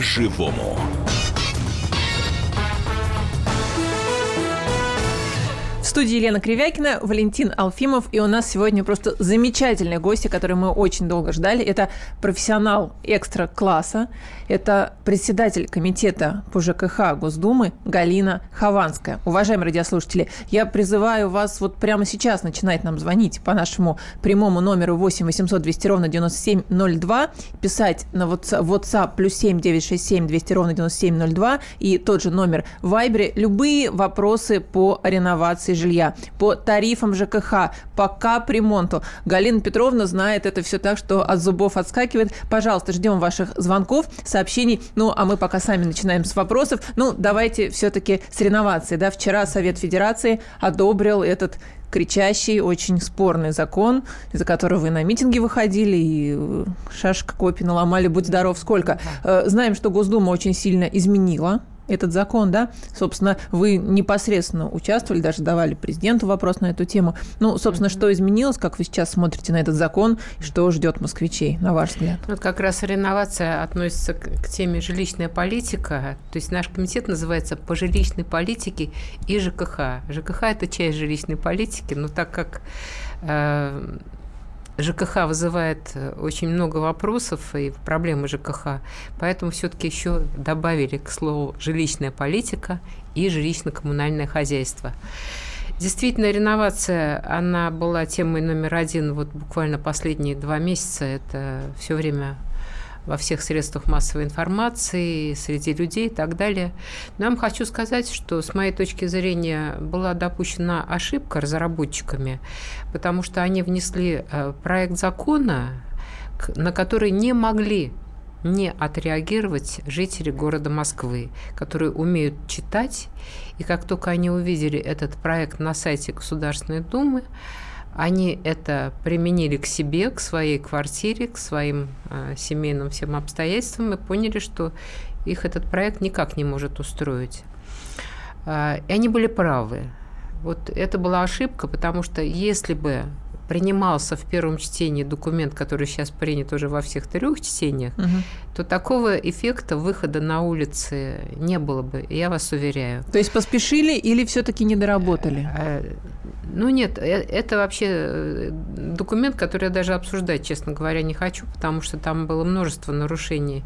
по-живому. Студии Елена Кривякина, Валентин Алфимов, и у нас сегодня просто замечательные гости, которые мы очень долго ждали. Это профессионал экстра-класса, это председатель комитета по ЖКХ Госдумы Галина Хованская. Уважаемые радиослушатели, я призываю вас вот прямо сейчас начинать нам звонить по нашему прямому номеру 8 800 200 ровно 9702, писать на WhatsApp, плюс 7 967 200 ровно 9702 и тот же номер в Вайбере. Любые вопросы по реновации жилья, по тарифам ЖКХ, по капремонту. Галина Петровна знает это все так, что от зубов отскакивает. Пожалуйста, ждем ваших звонков, сообщений. Ну, а мы пока сами начинаем с вопросов. Ну, давайте все-таки с реновацией. Да? Вчера Совет Федерации одобрил этот кричащий, очень спорный закон, из-за которого вы на митинги выходили и э, шашка копий наломали, будь здоров, сколько. Э, знаем, что Госдума очень сильно изменила этот закон, да, собственно, вы непосредственно участвовали, даже давали президенту вопрос на эту тему. Ну, собственно, mm-hmm. что изменилось, как вы сейчас смотрите на этот закон, что ждет москвичей, на ваш взгляд? Вот как раз реновация относится к, к теме жилищная политика, то есть наш комитет называется по жилищной политике и ЖКХ. ЖКХ – это часть жилищной политики, но так как э, ЖКХ вызывает э, очень много вопросов и проблемы ЖКХ, поэтому все-таки еще добавили к слову жилищная политика и жилищно-коммунальное хозяйство. Действительно, реновация, она была темой номер один вот буквально последние два месяца. Это все время во всех средствах массовой информации, среди людей и так далее. Но я вам хочу сказать, что с моей точки зрения была допущена ошибка разработчиками, потому что они внесли э, проект закона, на который не могли не отреагировать жители города Москвы, которые умеют читать, и как только они увидели этот проект на сайте Государственной Думы, они это применили к себе, к своей квартире, к своим э, семейным всем обстоятельствам и поняли, что их этот проект никак не может устроить. Э, и они были правы. Вот это была ошибка, потому что если бы принимался в первом чтении документ, который сейчас принят уже во всех трех чтениях, угу. то такого эффекта выхода на улицы не было бы, я вас уверяю. То есть поспешили или все-таки не доработали? Э, ну нет, э, это вообще э, документ, который я даже обсуждать, честно говоря, не хочу, потому что там было множество нарушений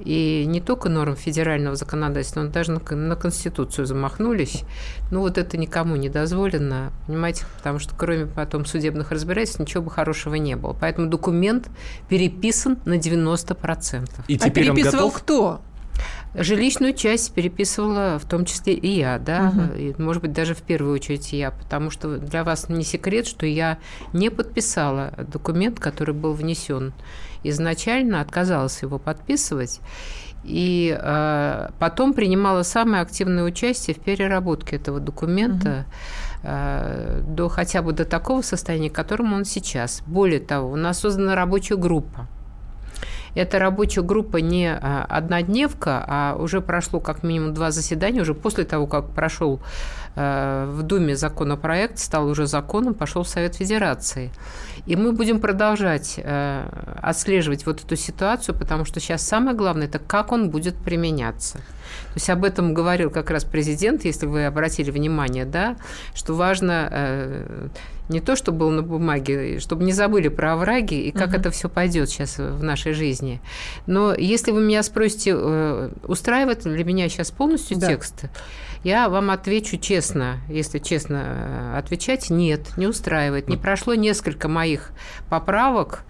и не только норм федерального законодательства, но даже на, на Конституцию замахнулись. Ну, вот это никому не дозволено, понимаете, потому что кроме потом судебных разбирательств ничего бы хорошего не было. Поэтому документ переписан на 90%. И теперь а переписывал готов? кто? Жилищную часть переписывала в том числе и я, да, угу. и, может быть, даже в первую очередь я, потому что для вас не секрет, что я не подписала документ, который был внесен изначально, отказалась его подписывать, и э, потом принимала самое активное участие в переработке этого документа угу. э, до хотя бы до такого состояния, к которому он сейчас. Более того, у нас создана рабочая группа эта рабочая группа не а, однодневка, а уже прошло как минимум два заседания, уже после того, как прошел в Думе законопроект, стал уже законом, пошел в Совет Федерации. И мы будем продолжать э, отслеживать вот эту ситуацию, потому что сейчас самое главное – это как он будет применяться. То есть об этом говорил как раз президент, если вы обратили внимание, да, что важно э, не то, что было на бумаге, чтобы не забыли про овраги и как угу. это все пойдет сейчас в нашей жизни. Но если вы меня спросите, э, устраивает ли меня сейчас полностью да. текст, я вам отвечу честно, если честно э, отвечать, нет, не устраивает. Не прошло несколько моих поправок,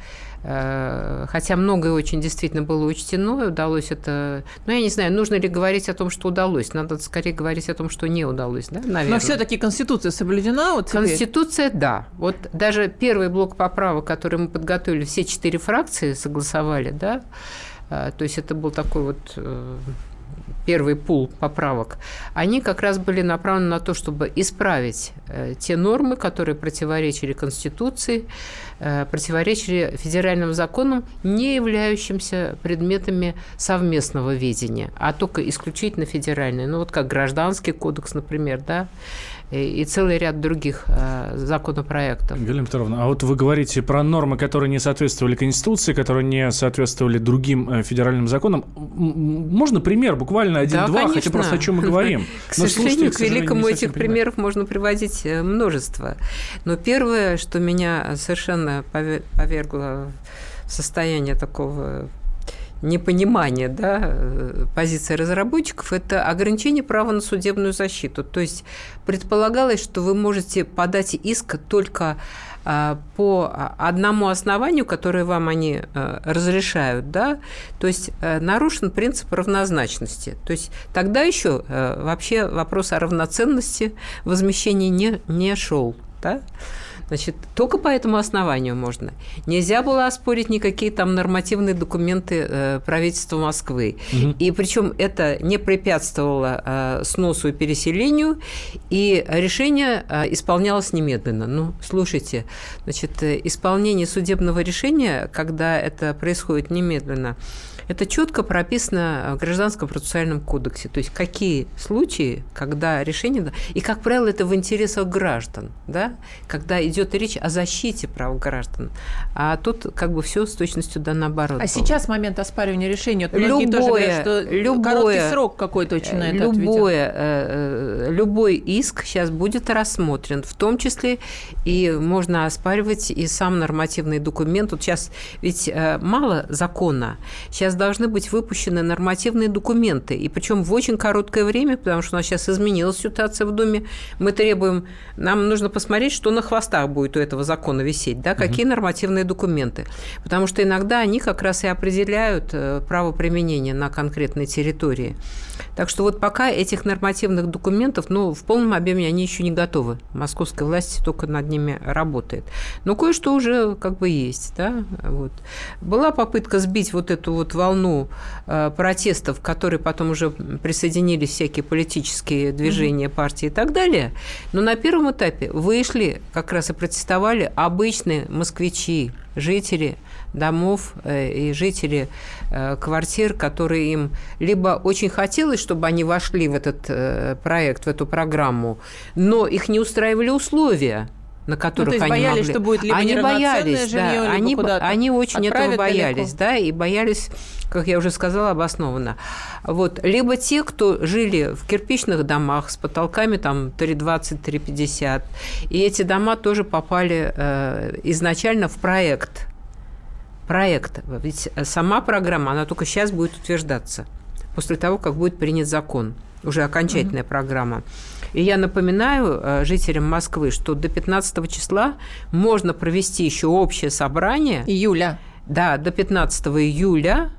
Э, хотя многое очень действительно было учтено, удалось это... Ну, я не знаю, нужно ли говорить о том, что удалось. Надо скорее говорить о том, что не удалось, да, наверное. Но все таки Конституция соблюдена вот теперь? Конституция, да. Вот даже первый блок поправок, который мы подготовили, все четыре фракции согласовали, да, э, то есть это был такой вот первый пул поправок, они как раз были направлены на то, чтобы исправить э, те нормы, которые противоречили Конституции, э, противоречили федеральным законам, не являющимся предметами совместного ведения, а только исключительно федеральные. Ну вот как гражданский кодекс, например, да, и целый ряд других э, законопроектов. Галина Петровна, а вот вы говорите про нормы, которые не соответствовали Конституции, которые не соответствовали другим э, федеральным законам. Можно пример, буквально один-два, да, хотя просто о чем мы говорим. К сожалению, к великому этих примеров можно приводить э, множество. Но первое, что меня совершенно повергло в состояние такого непонимание да, э, позиции разработчиков – это ограничение права на судебную защиту. То есть предполагалось, что вы можете подать иск только а, по одному основанию, которое вам они э, разрешают, да, то есть э, нарушен принцип равнозначности. То есть тогда еще вообще вопрос о равноценности возмещения не, не шел, да. Значит, только по этому основанию можно. Нельзя было оспорить никакие там нормативные документы э, правительства Москвы. Угу. И причем это не препятствовало э, сносу и переселению, и решение э, исполнялось немедленно. Ну, слушайте, значит, исполнение судебного решения, когда это происходит немедленно, это четко прописано в Гражданском процессуальном кодексе. То есть какие случаи, когда решение... И, как правило, это в интересах граждан, да? когда идет речь о защите прав граждан. А тут как бы все с точностью да наоборот. А было. сейчас момент оспаривания решения? Вот любое, тоже говорят, что любое, короткий срок какой-то очень на это любое, э, любой иск сейчас будет рассмотрен, в том числе и можно оспаривать и сам нормативный документ. Вот сейчас ведь э, мало закона. Сейчас сейчас должны быть выпущены нормативные документы, и причем в очень короткое время, потому что у нас сейчас изменилась ситуация в Доме, мы требуем, нам нужно посмотреть, что на хвостах будет у этого закона висеть, да, какие угу. нормативные документы, потому что иногда они как раз и определяют э, право применения на конкретной территории. Так что вот пока этих нормативных документов, ну, в полном объеме они еще не готовы. Московская власть только над ними работает. Но кое-что уже как бы есть, да, вот. Была попытка сбить вот эту вот волну э, протестов, к которой потом уже присоединились всякие политические движения, партии и так далее. Но на первом этапе вышли как раз и протестовали обычные москвичи, жители домов э, и жители э, квартир, которые им либо очень хотелось, чтобы они вошли в этот проект, в эту программу, но их не устраивали условия на которых ну, то есть они боялись, могли... что будет либо они боялись, жилье, да, либо они, они очень этого боялись, далеко. да, и боялись, как я уже сказала, обоснованно. Вот, либо те, кто жили в кирпичных домах с потолками там 3,20-3,50, и эти дома тоже попали э, изначально в проект проект. Ведь сама программа, она только сейчас будет утверждаться, после того, как будет принят закон, уже окончательная mm-hmm. программа. И я напоминаю э, жителям Москвы, что до 15 числа можно провести еще общее собрание. Июля. Да, до 15 июля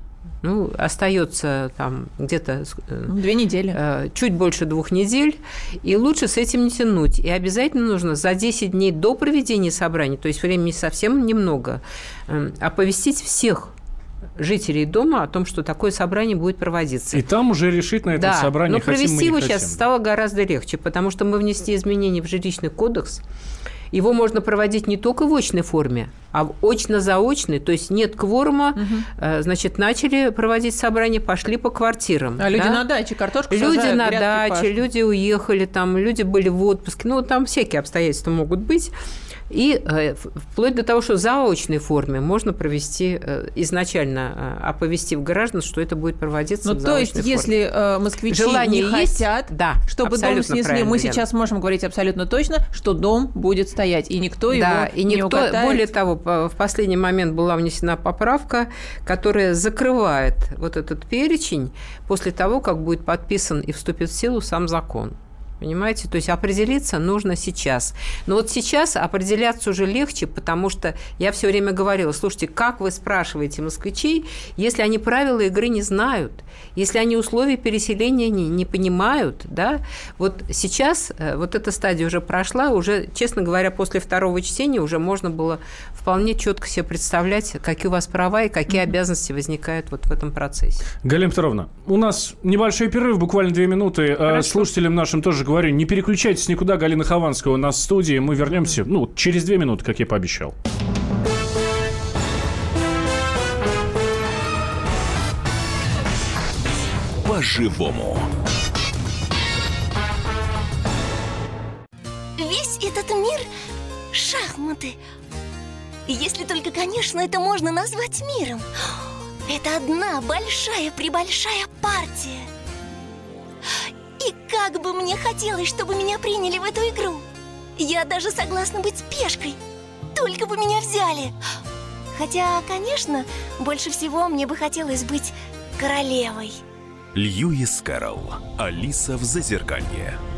ну, остается там где-то... Э, ну, две недели. Э, чуть больше двух недель. И лучше с этим не тянуть. И обязательно нужно за 10 дней до проведения собрания, то есть времени совсем немного, э, оповестить всех жителей дома о том, что такое собрание будет проводиться. И там уже решить на этом да, собрании, но провести его хотим. сейчас стало гораздо легче, потому что мы внесли изменения в жилищный кодекс, его можно проводить не только в очной форме, а в очно-заочной, то есть нет кворума, угу. значит, начали проводить собрания, пошли по квартирам. А да? люди на даче, картошку Люди сажают, на даче, пашут. люди уехали, там, люди были в отпуске, ну, там всякие обстоятельства могут быть. И э, вплоть до того, что в заочной форме можно провести, э, изначально э, оповестив граждан, что это будет проводиться ну, в то есть, форме. если москвичи Желание не есть, хотят, да, чтобы дом снесли, мы сейчас можем говорить абсолютно точно, что дом будет стоять, и никто да, его и никто, не укатает. Более того, в последний момент была внесена поправка, которая закрывает вот этот перечень после того, как будет подписан и вступит в силу сам закон. Понимаете? То есть определиться нужно сейчас. Но вот сейчас определяться уже легче, потому что я все время говорила, слушайте, как вы спрашиваете москвичей, если они правила игры не знают, если они условия переселения не, не понимают, да? Вот сейчас э, вот эта стадия уже прошла, уже, честно говоря, после второго чтения уже можно было вполне четко себе представлять, какие у вас права и какие обязанности возникают вот в этом процессе. Галина Петровна, у нас небольшой перерыв, буквально две минуты. Э, Хорошо. Слушателям нашим тоже говорю, не переключайтесь никуда, Галина Хованского у нас в студии. Мы вернемся, ну, через две минуты, как я пообещал. По-живому. Весь этот мир – шахматы. Если только, конечно, это можно назвать миром. Это одна большая-пребольшая партия – как бы мне хотелось, чтобы меня приняли в эту игру. Я даже согласна быть пешкой. Только бы меня взяли. Хотя, конечно, больше всего мне бы хотелось быть королевой. Льюис Кэрролл. Алиса в Зазеркалье.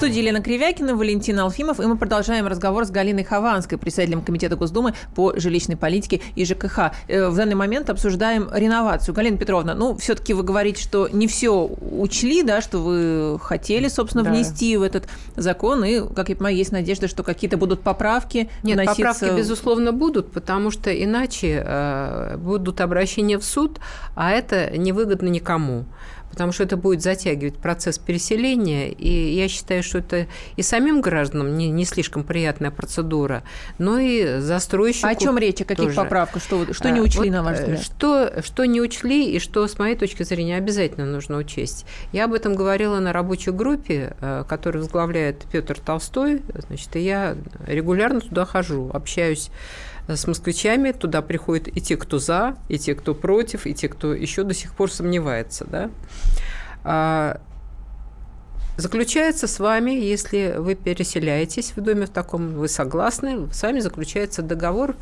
Студии Елена Кривякина, Валентин Алфимов, и мы продолжаем разговор с Галиной Хованской, председателем Комитета Госдумы по жилищной политике и ЖКХ. Э, в данный момент обсуждаем реновацию. Галина Петровна, ну, все-таки вы говорите, что не все учли, да, что вы хотели, собственно, да. внести в этот закон, и, как я понимаю, есть надежда, что какие-то будут поправки Нет, вноситься... поправки, безусловно, будут, потому что иначе э, будут обращения в суд, а это невыгодно никому потому что это будет затягивать процесс переселения, и я считаю, что это и самим гражданам не, не слишком приятная процедура, но и застройщику а О чем речь? О каких тоже. поправках? Что, что не а, учли, вот, на ваш э, взгляд? Что, что не учли, и что, с моей точки зрения, обязательно нужно учесть. Я об этом говорила на рабочей группе, э, которую возглавляет Петр Толстой, значит, и я регулярно туда хожу, общаюсь с москвичами. Туда приходят и те, кто за, и те, кто против, и те, кто еще до сих пор сомневается. Да? А, заключается с вами, если вы переселяетесь в доме в таком, вы согласны, с вами заключается договор,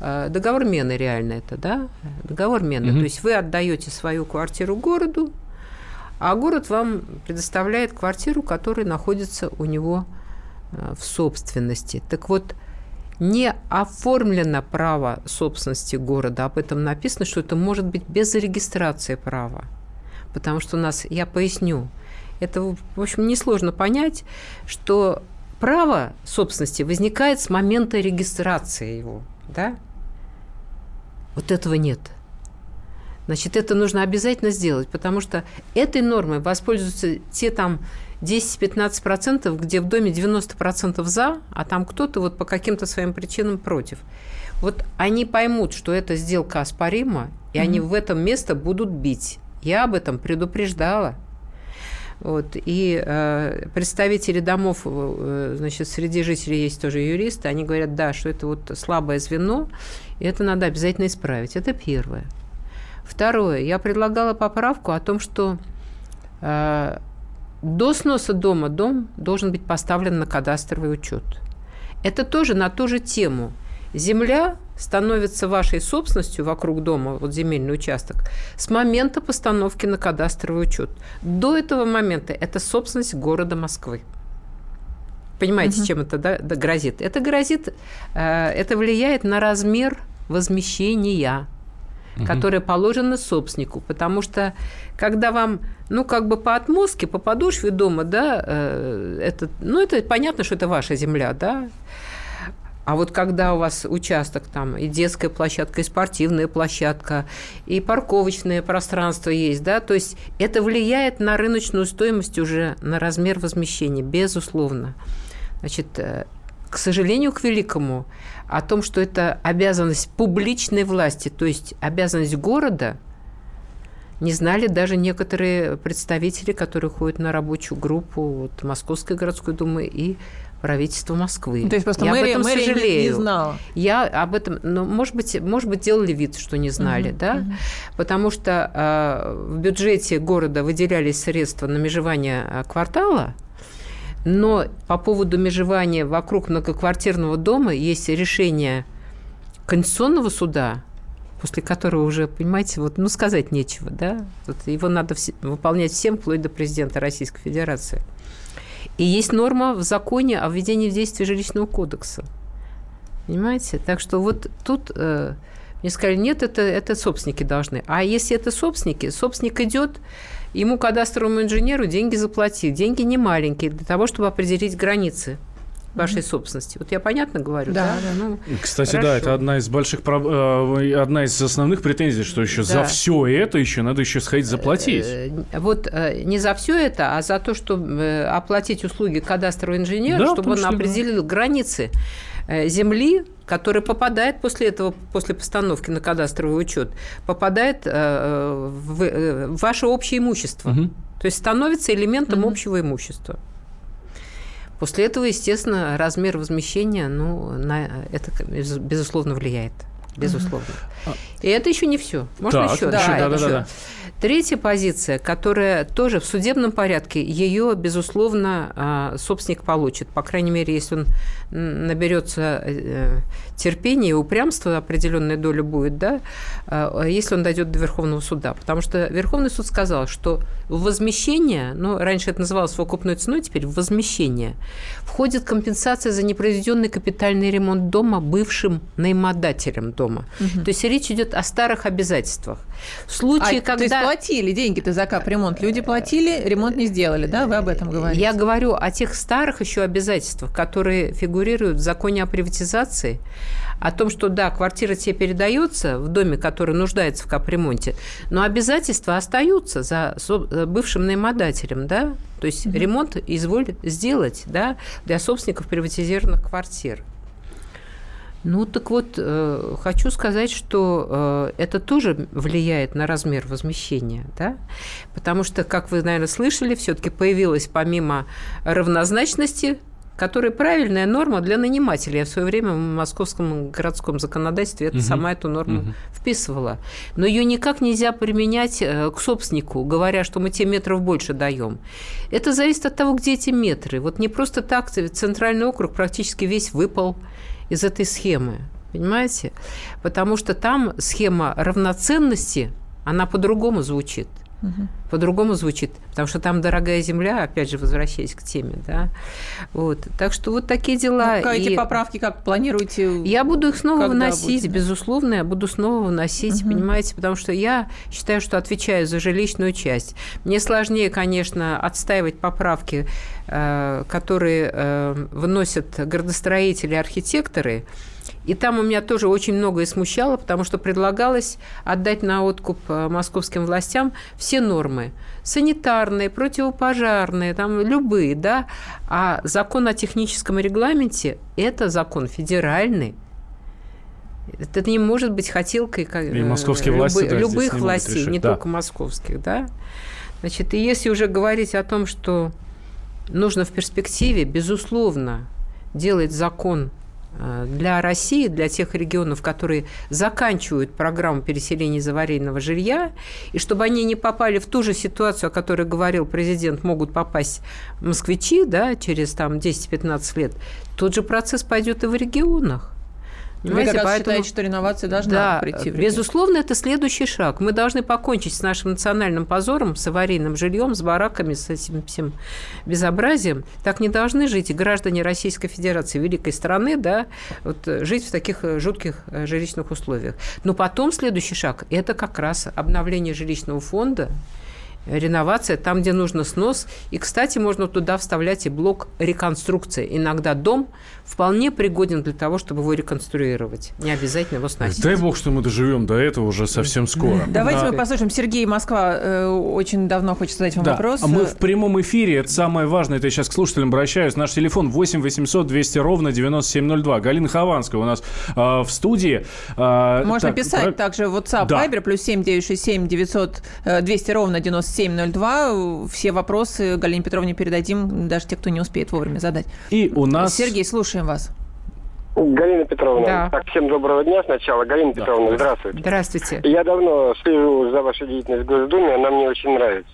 а, договор мены реально это, да? Договор мены. Угу. То есть вы отдаете свою квартиру городу, а город вам предоставляет квартиру, которая находится у него а, в собственности. Так вот, не оформлено право собственности города. Об этом написано, что это может быть без регистрации права. Потому что у нас, я поясню, это, в общем, несложно понять, что право собственности возникает с момента регистрации его. Да? Вот этого нет. Значит, это нужно обязательно сделать, потому что этой нормой воспользуются те там 10-15%, где в доме 90% за, а там кто-то вот по каким-то своим причинам против. Вот они поймут, что эта сделка оспорима, и mm-hmm. они в этом место будут бить. Я об этом предупреждала. Вот. И э, представители домов, э, значит, среди жителей есть тоже юристы, они говорят, да, что это вот слабое звено, и это надо обязательно исправить. Это первое. Второе. Я предлагала поправку о том, что э, до сноса дома дом должен быть поставлен на кадастровый учет. Это тоже на ту же тему. Земля становится вашей собственностью вокруг дома, вот земельный участок, с момента постановки на кадастровый учет. До этого момента это собственность города Москвы. Понимаете, угу. чем это да, да, грозит? Это грозит, э, это влияет на размер возмещения угу. которое положено собственнику. Потому что когда вам, ну, как бы по отмостке, по подошве дома, да, э, это, ну, это понятно, что это ваша земля, да, а вот когда у вас участок там и детская площадка, и спортивная площадка, и парковочное пространство есть, да, то есть это влияет на рыночную стоимость уже, на размер возмещения, безусловно. Значит, э, к сожалению, к великому, о том, что это обязанность публичной власти, то есть обязанность города, не знали даже некоторые представители, которые ходят на рабочую группу вот, Московской городской думы и правительства Москвы. То есть просто я мэрия, об этом мэрия сожалею. не знала. Я об этом, ну, может быть, может быть, делали вид, что не знали, uh-huh, да, uh-huh. потому что э, в бюджете города выделялись средства на межевание а, квартала, но по поводу межевания вокруг многоквартирного дома есть решение Конституционного суда, после которого уже, понимаете, вот, ну, сказать нечего, да? Вот его надо вс- выполнять всем, вплоть до президента Российской Федерации. И есть норма в законе о введении в действие жилищного кодекса. Понимаете? Так что вот тут э, мне сказали, нет, это, это собственники должны. А если это собственники, собственник идет, ему кадастровому инженеру деньги заплатить. Деньги не маленькие для того, чтобы определить границы вашей собственности. Вот я понятно говорю, да? да? Ну, Кстати, хорошо. да, это одна из больших, э, одна из основных претензий, что еще да. за все это еще надо еще сходить заплатить. Э, вот э, не за все это, а за то, чтобы оплатить услуги кадастрового инженера, да, чтобы он определил да. границы земли, который попадает после этого, после постановки на кадастровый учет, попадает в ваше общее имущество. Угу. То есть становится элементом угу. общего имущества. После этого, естественно, размер возмещения, ну, на это, безусловно, влияет. Безусловно. И это еще не все. Можно так, еще? Да, да, да, да, да. Третья позиция, которая тоже в судебном порядке, ее, безусловно, а, собственник получит. По крайней мере, если он наберется терпения и упрямства, определенная доля будет, да, а, если он дойдет до Верховного суда. Потому что Верховный суд сказал, что возмещение, ну, раньше это называлось выкупной ценой, теперь возмещение, входит компенсация за непроизведенный капитальный ремонт дома бывшим наимодателем дома. Угу. То есть речь идет о старых обязательствах. В случае, а, когда... То есть платили деньги-то за капремонт, люди платили, ремонт не сделали, да? Вы об этом говорите? Я говорю о тех старых еще обязательствах, которые фигурируют в законе о приватизации, о том, что да, квартира тебе передается в доме, который нуждается в капремонте, но обязательства остаются за э, бывшим наимодателем, да? То есть угу. ремонт изволь сделать, да, для собственников приватизированных квартир. Ну, так вот, э, хочу сказать, что э, это тоже влияет на размер возмещения, да? Потому что, как вы, наверное, слышали, все-таки появилась помимо равнозначности которая правильная норма для нанимателей. Я в свое время в московском городском законодательстве это, угу. сама эту норму угу. вписывала. Но ее никак нельзя применять э, к собственнику, говоря, что мы те метров больше даем. Это зависит от того, где эти метры. Вот не просто так центральный округ практически весь выпал из этой схемы. Понимаете? Потому что там схема равноценности, она по-другому звучит. Угу. По-другому звучит, потому что там дорогая земля, опять же, возвращаясь к теме, да. Вот. Так что вот такие дела. Ну, эти поправки как планируете? Я буду их снова вносить, будете? безусловно, я буду снова вносить, угу. понимаете, потому что я считаю, что отвечаю за жилищную часть. Мне сложнее, конечно, отстаивать поправки, э, которые э, вносят градостроители, архитекторы, и там у меня тоже очень многое смущало, потому что предлагалось отдать на откуп э, московским властям все нормы. Санитарные, противопожарные, там любые, да. А закон о техническом регламенте – это закон федеральный. Это не может быть хотелкой как, и московские любы, власти, да, любых властей, не да. только московских, да. Значит, и если уже говорить о том, что нужно в перспективе, безусловно, делать закон Э, для России, для тех регионов, которые заканчивают программу переселения из аварийного жилья, и чтобы они не попали в ту же ситуацию, о которой говорил президент, могут попасть москвичи да, через там, 10-15 лет, тот же процесс пойдет и в регионах. Понимаете? Вы как Поэтому... считаете, что реновация должна да, прийти? В безусловно, это следующий шаг. Мы должны покончить с нашим национальным позором, с аварийным жильем, с бараками, с этим всем безобразием. Так не должны жить и граждане Российской Федерации, великой страны, да, вот, жить в таких э, жутких э, жилищных условиях. Но потом следующий шаг – это как раз обновление жилищного фонда, реновация, там, где нужно снос. И, кстати, можно туда вставлять и блок реконструкции. Иногда дом вполне пригоден для того, чтобы его реконструировать. Не обязательно его сносить. Дай бог, что мы доживем до этого уже совсем скоро. Давайте да. мы послушаем. Сергей Москва э, очень давно хочет задать вам да. вопрос. А мы в прямом эфире. Это самое важное. Это я сейчас к слушателям обращаюсь. Наш телефон 8 800 200 ровно 9702. Галина Хованская у нас э, в студии. Э, Можно так, писать про... также WhatsApp, да. Viber, плюс 7 967 900 200 ровно 9702. Все вопросы Галине Петровне передадим, даже те, кто не успеет вовремя задать. И у нас... Сергей, слушаем вас. Галина Петровна, да. так, всем доброго дня сначала. Галина да. Петровна, здравствуйте. Здравствуйте. Я давно слежу за вашей деятельностью в Госдуме, она мне очень нравится.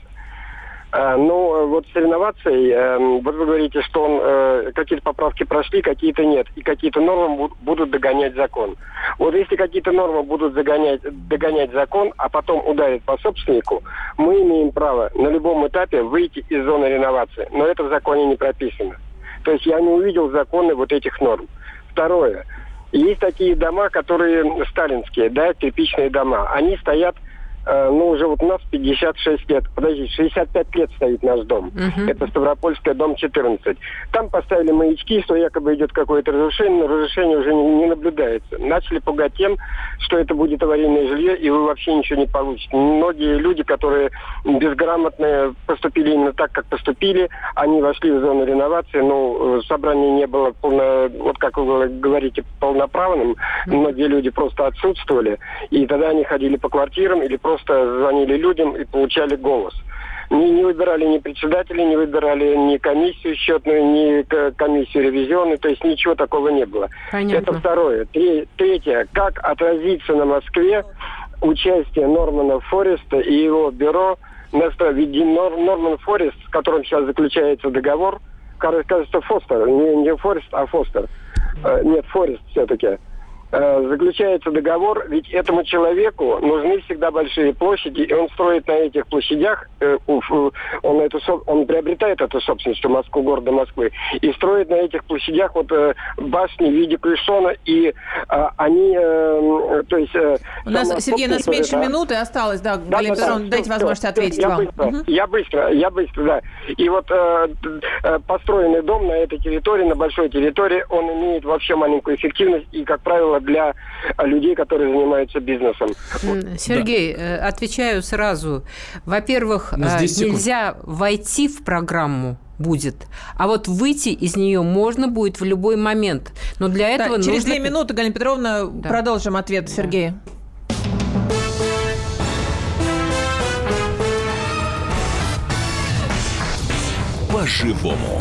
А, ну, вот с реновацией, э, вот вы говорите, что он, э, какие-то поправки прошли, какие-то нет, и какие-то нормы будут догонять закон. Вот если какие-то нормы будут загонять, догонять закон, а потом ударят по собственнику, мы имеем право на любом этапе выйти из зоны реновации. Но это в законе не прописано. То есть я не увидел законы вот этих норм. Второе. Есть такие дома, которые сталинские, да, кирпичные дома. Они стоят ну, уже вот у нас 56 лет, подожди, 65 лет стоит наш дом. Uh-huh. Это Ставропольская, дом 14. Там поставили маячки, что якобы идет какое-то разрушение, но разрушение уже не, не наблюдается. Начали пугать тем, что это будет аварийное жилье, и вы вообще ничего не получите. Многие люди, которые безграмотные, поступили именно так, как поступили, они вошли в зону реновации, но э, собрание не было полно, вот как вы говорите, полноправным. Uh-huh. Многие люди просто отсутствовали, и тогда они ходили по квартирам или просто просто звонили людям и получали голос. Не, не выбирали ни председателя, не выбирали ни комиссию счетную, ни комиссию ревизионную, то есть ничего такого не было. Понятно. Это второе. Третье. Как отразится на Москве участие Нормана Фореста и его бюро ведь Норман Форест, с которым сейчас заключается договор, кажется, Фостер, не, не Форест, а Фостер. Э, нет, Форест все-таки. Э, заключается договор, ведь этому человеку нужны всегда большие площади, и он строит на этих площадях, э, он, эту, он приобретает эту собственность в Москву, города Москвы, и строит на этих площадях вот э, башни в виде клешона, и они, то есть... У нас, Сергей, у нас меньше да. минуты осталось, да, да, Галина да, да, дайте возможность ответить я вам. Быстро, угу. Я быстро, я быстро, да. И вот построенный дом на этой территории, на большой территории, он имеет вообще маленькую эффективность, и, как правило, для людей, которые занимаются бизнесом. Сергей, да. отвечаю сразу. Во-первых, ну, нельзя войти в программу будет. А вот выйти из нее можно будет в любой момент. Но для этого да, через нужно... две минуты, Галина Петровна, да. продолжим ответ да. Сергея. По-живому.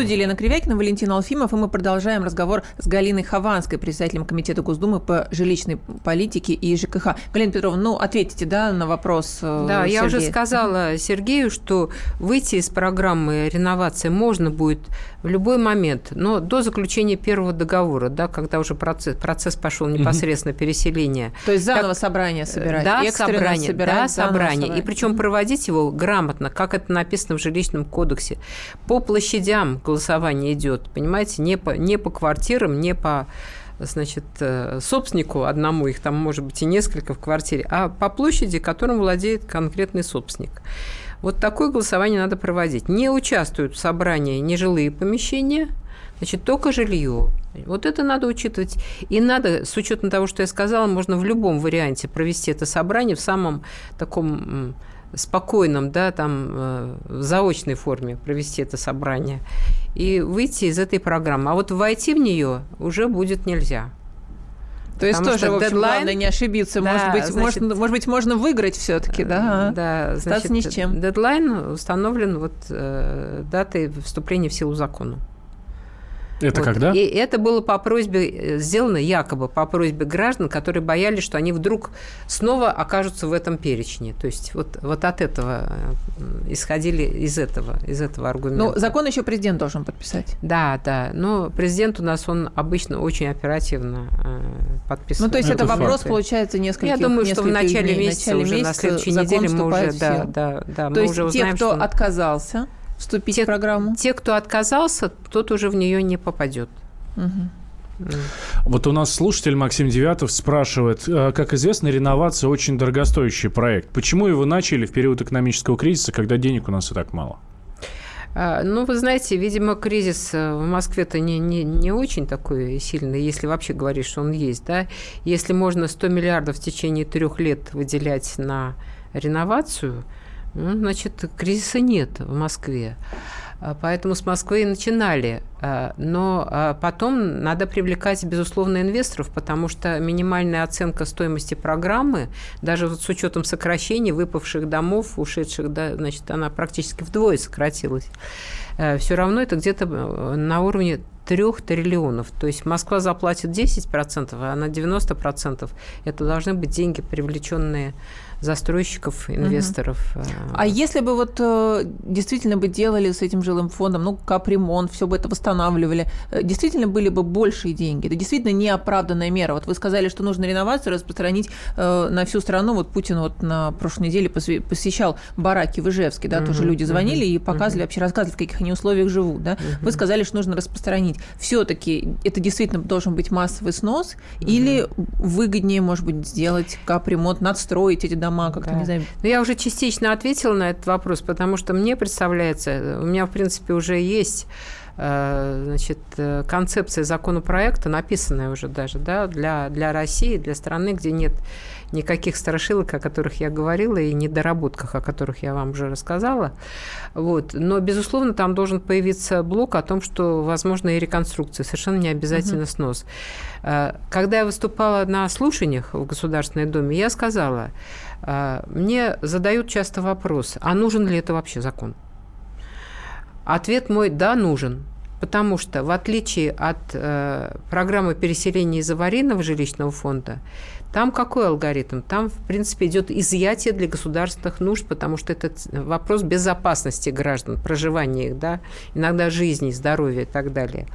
Студии Елена Кривякина, Валентин Алфимов, и мы продолжаем разговор с Галиной Хованской, председателем Комитета Госдумы по жилищной политике и ЖКХ. Галина Петровна, ну, ответите, да, на вопрос э, Да, Сергея. я уже сказала Сергею, что выйти из программы реновации можно будет в любой момент, но до заключения первого договора, да, когда уже процесс, процесс пошел непосредственно переселения. То есть заново как, собрание собирать? Да, собрание, собирать, да, собрание. собрание. И причем проводить его грамотно, как это написано в жилищном кодексе, по площадям голосование идет, понимаете, не по, не по квартирам, не по значит, э, собственнику одному, их там может быть и несколько в квартире, а по площади, которым владеет конкретный собственник. Вот такое голосование надо проводить. Не участвуют в собрании нежилые помещения, значит, только жилье. Вот это надо учитывать. И надо, с учетом того, что я сказала, можно в любом варианте провести это собрание в самом таком спокойном, да, там, э, в заочной форме провести это собрание и выйти из этой программы. А вот войти в нее уже будет нельзя. То есть Потому тоже, в общем, дедлайн... главное не ошибиться. Да, может, быть, значит, можно, может быть, можно выиграть все таки да? Да, значит, ни с чем. дедлайн установлен вот э, датой вступления в силу закона. Это вот. когда? И это было по просьбе, э, сделано якобы по просьбе граждан, которые боялись, что они вдруг снова окажутся в этом перечне. То есть вот, вот от этого э, исходили из этого, из этого аргумента. Ну, закон еще президент должен подписать. Да, да. Но президент у нас, он обычно очень оперативно э, подписывает. Ну, то есть это, это вопрос, получается, несколько Я думаю, что в начале дней, месяца, начале уже на следующей неделе мы уже, да, да, да, то мы есть уже узнаем, те, кто что... отказался вступить те, в программу? Те, кто отказался, тот уже в нее не попадет. Угу. Вот у нас слушатель Максим Девятов спрашивает, э, как известно, реновация очень дорогостоящий проект. Почему его начали в период экономического кризиса, когда денег у нас и так мало? А, ну, вы знаете, видимо, кризис э, в Москве-то не, не, не очень такой сильный, если вообще говорить, что он есть. Да? Если можно 100 миллиардов в течение трех лет выделять на реновацию – ну, значит, кризиса нет в Москве. А, поэтому с Москвы и начинали. А, но а, потом надо привлекать, безусловно, инвесторов, потому что минимальная оценка стоимости программы, даже вот с учетом сокращений выпавших домов, ушедших, да, значит, она практически вдвое сократилась. Все равно это где-то э, на уровне 3 триллионов. То есть Москва заплатит 10%, а на 90% это должны быть деньги, привлеченные застройщиков, инвесторов. Угу. А если бы вот э, действительно бы делали с этим жилым фондом, ну, капремонт, все бы это восстанавливали, э, действительно были бы большие деньги? Это действительно неоправданная мера. Вот вы сказали, что нужно реновацию распространить на всю страну. Вот Путин вот на прошлой неделе посещал бараки в Ижевске, да, угу, тоже люди звонили угу, и показывали, угу. вообще рассказывали, в каких они условиях живут, да. Угу. Вы сказали, что нужно распространить. Все-таки это действительно должен быть массовый снос угу. или выгоднее, может быть, сделать капремонт, надстроить эти дома дома, как-то, да. не знаю. Ну, я уже частично ответила на этот вопрос, потому что мне представляется, у меня, в принципе, уже есть э, значит, э, концепция законопроекта, написанная уже даже да, для, для России, для страны, где нет никаких страшилок, о которых я говорила, и недоработках, о которых я вам уже рассказала. Вот. Но, безусловно, там должен появиться блок о том, что возможно и реконструкция, совершенно не обязательно угу. снос. Э, когда я выступала на слушаниях в Государственной Думе, я сказала, мне задают часто вопрос, а нужен ли это вообще закон? Ответ мой – да, нужен. Потому что, в отличие от э, программы переселения из аварийного жилищного фонда, там какой алгоритм? Там, в принципе, идет изъятие для государственных нужд, потому что это вопрос безопасности граждан, проживания их, да, иногда жизни, здоровья и так далее.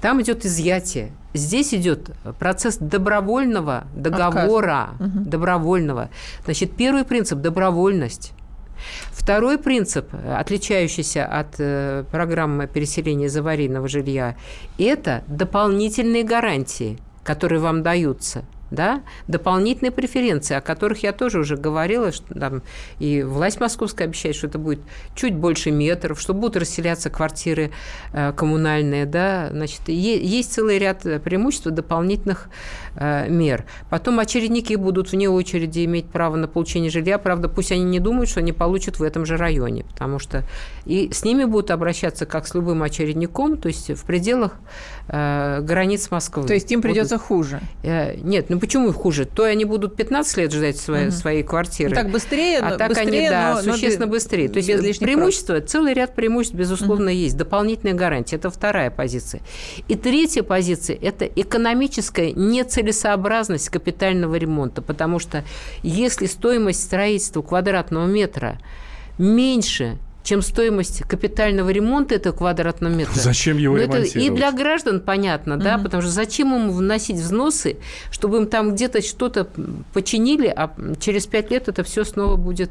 Там идет изъятие. Здесь идет процесс добровольного договора, угу. добровольного. Значит, первый принцип – добровольность. Второй принцип, отличающийся от э, программы переселения из аварийного жилья, это дополнительные гарантии, которые вам даются – да, дополнительные преференции, о которых я тоже уже говорила, что там и власть московская обещает, что это будет чуть больше метров, что будут расселяться квартиры э, коммунальные, да, значит, есть целый ряд преимуществ дополнительных э, мер. Потом очередники будут вне очереди иметь право на получение жилья, правда, пусть они не думают, что они получат в этом же районе, потому что и с ними будут обращаться как с любым очередником, то есть в пределах э, границ Москвы. То есть им придется вот, хуже? Э, нет, ну почему хуже? То они будут 15 лет ждать свои, угу. своей квартиры. Ну, так быстрее, а так быстрее, они, да, но, существенно но быстрее. То есть преимущество, прав. целый ряд преимуществ, безусловно, угу. есть. Дополнительная гарантия. Это вторая позиция. И третья позиция – это экономическая нецелесообразность капитального ремонта. Потому что если стоимость строительства квадратного метра меньше чем стоимость капитального ремонта этого квадратного метра. Зачем его Но ремонтировать? Это и для граждан понятно, угу. да, потому что зачем ему вносить взносы, чтобы им там где-то что-то починили, а через пять лет это все снова будет,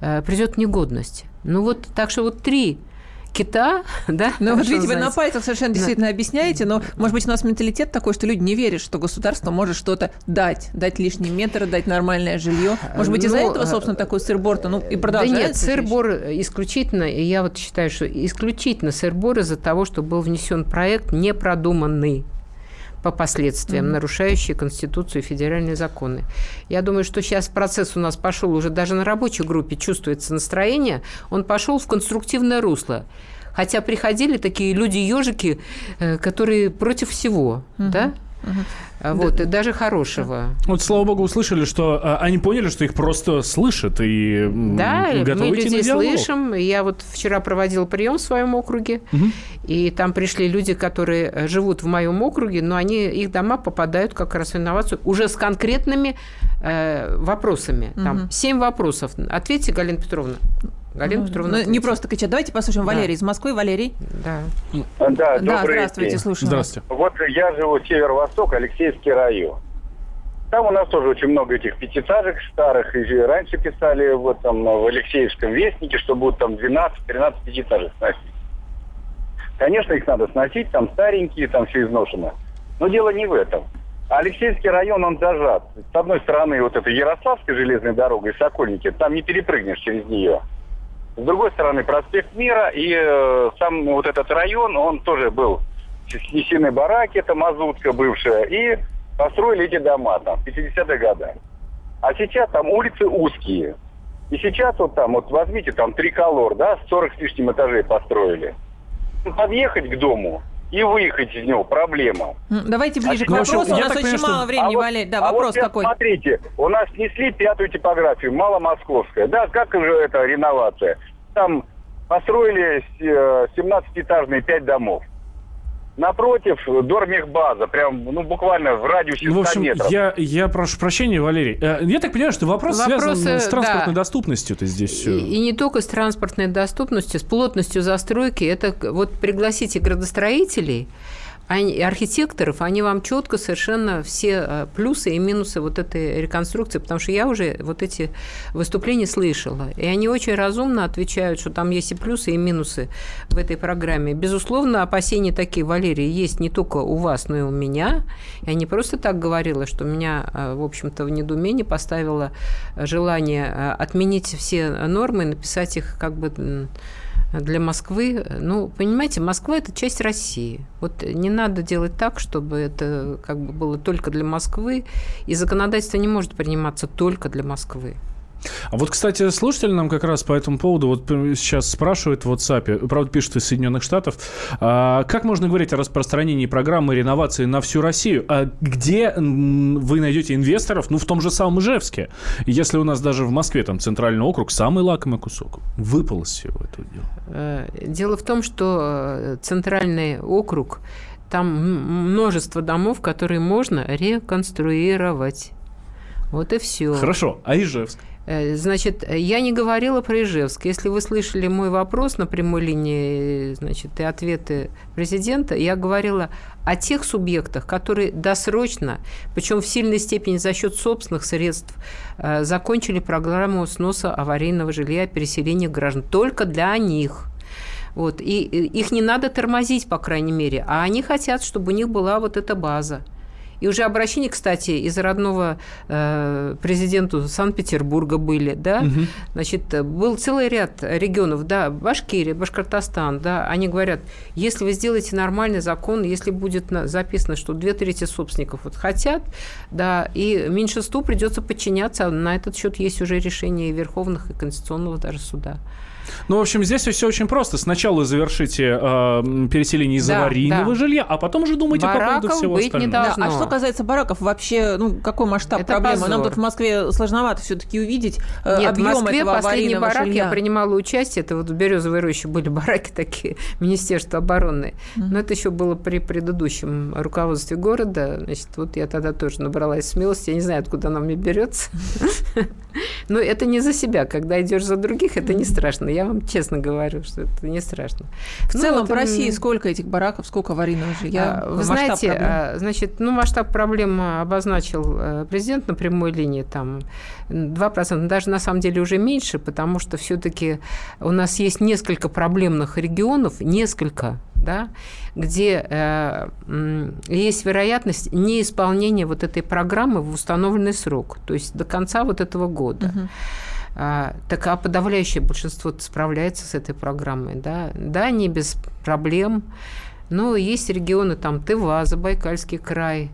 э, придет в негодность. Ну вот, так что вот три кита, да? Ну, вот видите, вы на пальцах совершенно действительно объясняете, но, может быть, у нас менталитет такой, что люди не верят, что государство может что-то дать, дать лишний метр, дать нормальное жилье. Может быть, из-за ну, этого, собственно, такой сыр-бор-то, ну, и продолжается? Да нет, сыр-бор исключительно, и я вот считаю, что исключительно сыр-бор из-за того, что был внесен проект непродуманный по последствиям, mm-hmm. нарушающие Конституцию и федеральные законы. Я думаю, что сейчас процесс у нас пошел уже даже на рабочей группе, чувствуется настроение, он пошел в конструктивное русло. Хотя приходили такие люди-ежики, э, которые против всего, mm-hmm. да? Угу. Вот, да. даже хорошего. Вот, слава богу, услышали, что а, они поняли, что их просто слышат и да, готовы мы людей слышим. Я вот вчера проводила прием в своем округе, угу. и там пришли люди, которые э, живут в моем округе, но они, их дома попадают как раз в инновацию уже с конкретными э, вопросами. Угу. Там семь вопросов. Ответьте, Галина Петровна. Галина ну, Петровна. Ну, не просто кричат. Давайте послушаем да. Валерий из Москвы. Валерий. Да. Да, да здравствуйте, день. слушаем. Здравствуйте. Вот я живу северо-восток, Алексеевский район. Там у нас тоже очень много этих пятиэтажек старых. И раньше писали вот там в Алексеевском вестнике, что будут там 12-13 пятиэтажек сносить. Конечно, их надо сносить, там старенькие, там все изношено. Но дело не в этом. Алексеевский район, он зажат. С одной стороны, вот эта Ярославская железная дорога и Сокольники, там не перепрыгнешь через нее. С другой стороны, проспект Мира и э, сам вот этот район, он тоже был снесены бараки, это Мазутка бывшая, и построили эти дома там в 50-е годы. А сейчас там улицы узкие. И сейчас вот там, вот возьмите там триколор, да, 40 с лишним этажей построили. Подъехать к дому, и выехать из него проблема. Давайте ближе а к вопросу. У нас очень понимаю, мало что... времени, а Валерий. Да, а вопрос вот какой? Смотрите, у нас снесли пятую типографию, маломосковская. Да, как же это реновация? Там построили 17-этажные 5 домов. Напротив, Дормехбаза, прям, ну, буквально в радиусе 100 Ну, в общем, метров. я, я прошу прощения, Валерий. Э, Я так понимаю, что вопрос Вопросы, связан с транспортной да. доступностью-то здесь И, все. и не только с транспортной доступностью, с плотностью застройки. Это вот пригласите градостроителей, они, архитекторов, они вам четко совершенно все э, плюсы и минусы вот этой реконструкции, потому что я уже вот эти выступления слышала, и они очень разумно отвечают, что там есть и плюсы, и минусы в этой программе. Безусловно, опасения такие, Валерий, есть не только у вас, но и у меня. Я не просто так говорила, что меня, э, в общем-то, в недоумении поставило э, желание отменить все нормы написать их как бы для Москвы. Ну, понимаете, Москва – это часть России. Вот не надо делать так, чтобы это как бы было только для Москвы, и законодательство не может приниматься только для Москвы. А вот, кстати, слушатели нам как раз по этому поводу вот сейчас спрашивают в WhatsApp, правда, пишут из Соединенных Штатов, а, как можно говорить о распространении программы реновации на всю Россию? А где вы найдете инвесторов? Ну, в том же самом Ижевске. Если у нас даже в Москве там центральный округ, самый лакомый кусок, выпал из всего этого дела. Э, Дело в том, что э, центральный округ, там множество домов, которые можно реконструировать. Вот и все. Хорошо, а Ижевск? Э, Значит, я не говорила про Ижевск. Если вы слышали мой вопрос на прямой линии, значит, и ответы президента, я говорила о тех субъектах, которые досрочно, причем в сильной степени за счет собственных средств, э, закончили программу сноса аварийного жилья и переселения граждан. Только для них. Вот. И э, их не надо тормозить, по крайней мере, а они хотят, чтобы у них была вот эта база. И уже обращения, кстати, из родного э, президенту Санкт-Петербурга были, да, значит, э, был целый ряд регионов, да, Башкирия, Башкортостан, да, они говорят, если вы сделаете нормальный закон, если будет записано, что две трети собственников вот хотят, да, и меньшинству придется подчиняться, а на этот счет есть уже решение и Верховных, и Конституционного даже суда. Ну, в общем, здесь все очень просто. Сначала завершите э, переселение из Да, аварийного да. жилья, а потом уже думайте по поводу Бараков всего быть не остального. должно. Да, а что касается бараков, вообще, ну, какой масштаб Это проблемы? Нам позор. тут в Москве сложновато все-таки увидеть э, Нет, объем в Москве этого последний аварийного барак жилья. я принимала участие. Это вот в Березовой роще были бараки такие Министерства обороны. Но это еще было при предыдущем руководстве города. Значит, вот я тогда тоже набралась смелости. Я не знаю, откуда она мне берется. Но это не за себя. Когда идешь за других, это не страшно. Я вам честно говорю, что это не страшно. В Ну, целом по России сколько этих бараков, сколько аварийного жилья? а, Вы знаете, проблем. а, значит, ну, масштаб проблем обозначил э, президент на прямой линии, там 2%, даже на самом деле уже меньше, потому что все-таки у нас есть несколько проблемных регионов, несколько, да, где э, есть вероятность неисполнения вот этой программы в установленный срок, то есть до конца вот этого года. А, так а подавляющее большинство справляется с этой программой, да, да, не без проблем. Но есть регионы, там Тыва, Забайкальский край,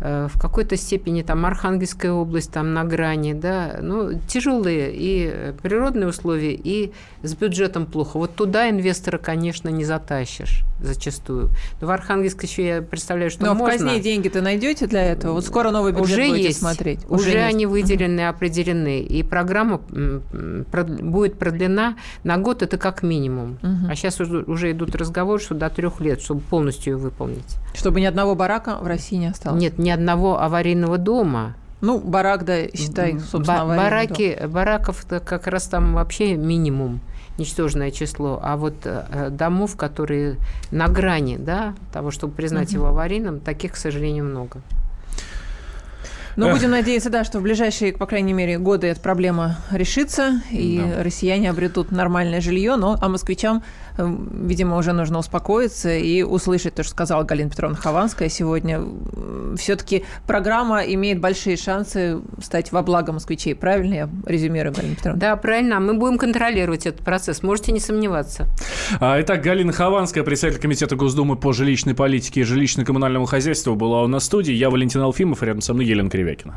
в какой-то степени там Архангельская область там на грани, да, ну, тяжелые и э, природные условия, и с бюджетом плохо. Вот туда инвестора, конечно, не затащишь зачастую. Но в Архангельск еще я представляю, что Но можно. в казне деньги-то найдете для этого? Вот скоро новый бюджет Уже будете есть, смотреть. Уже, есть. они выделены, определены. И программа будет продлена на год, это как минимум. Мгм. А сейчас уже, уже идут разговоры, что до трех лет, чтобы полностью ее выполнить. Чтобы ни одного барака в России не осталось. Нет, ни одного аварийного дома. Ну, барак, да, считай, собственно, ба- аварийный бараки, бараков как раз там вообще минимум ничтожное число, а вот э, домов, которые на грани, да, того, чтобы признать его аварийным, таких, к сожалению, много. Но Эх. будем надеяться, да, что в ближайшие, по крайней мере, годы эта проблема решится, и Да. россияне обретут нормальное жилье, но а москвичам, видимо, уже нужно успокоиться и услышать то, что сказала Галина Петровна Хованская сегодня. Все-таки программа имеет большие шансы стать во благо москвичей. Правильно я резюмирую, Галина Петровна? Да, правильно. А мы будем контролировать этот процесс. Можете не сомневаться. А, Итак, Галина Хованская, председатель Комитета Госдумы по жилищной политике и жилищно-коммунальному хозяйству, была у нас в студии. Я Валентин Алфимов, рядом со мной Елена Кривякина.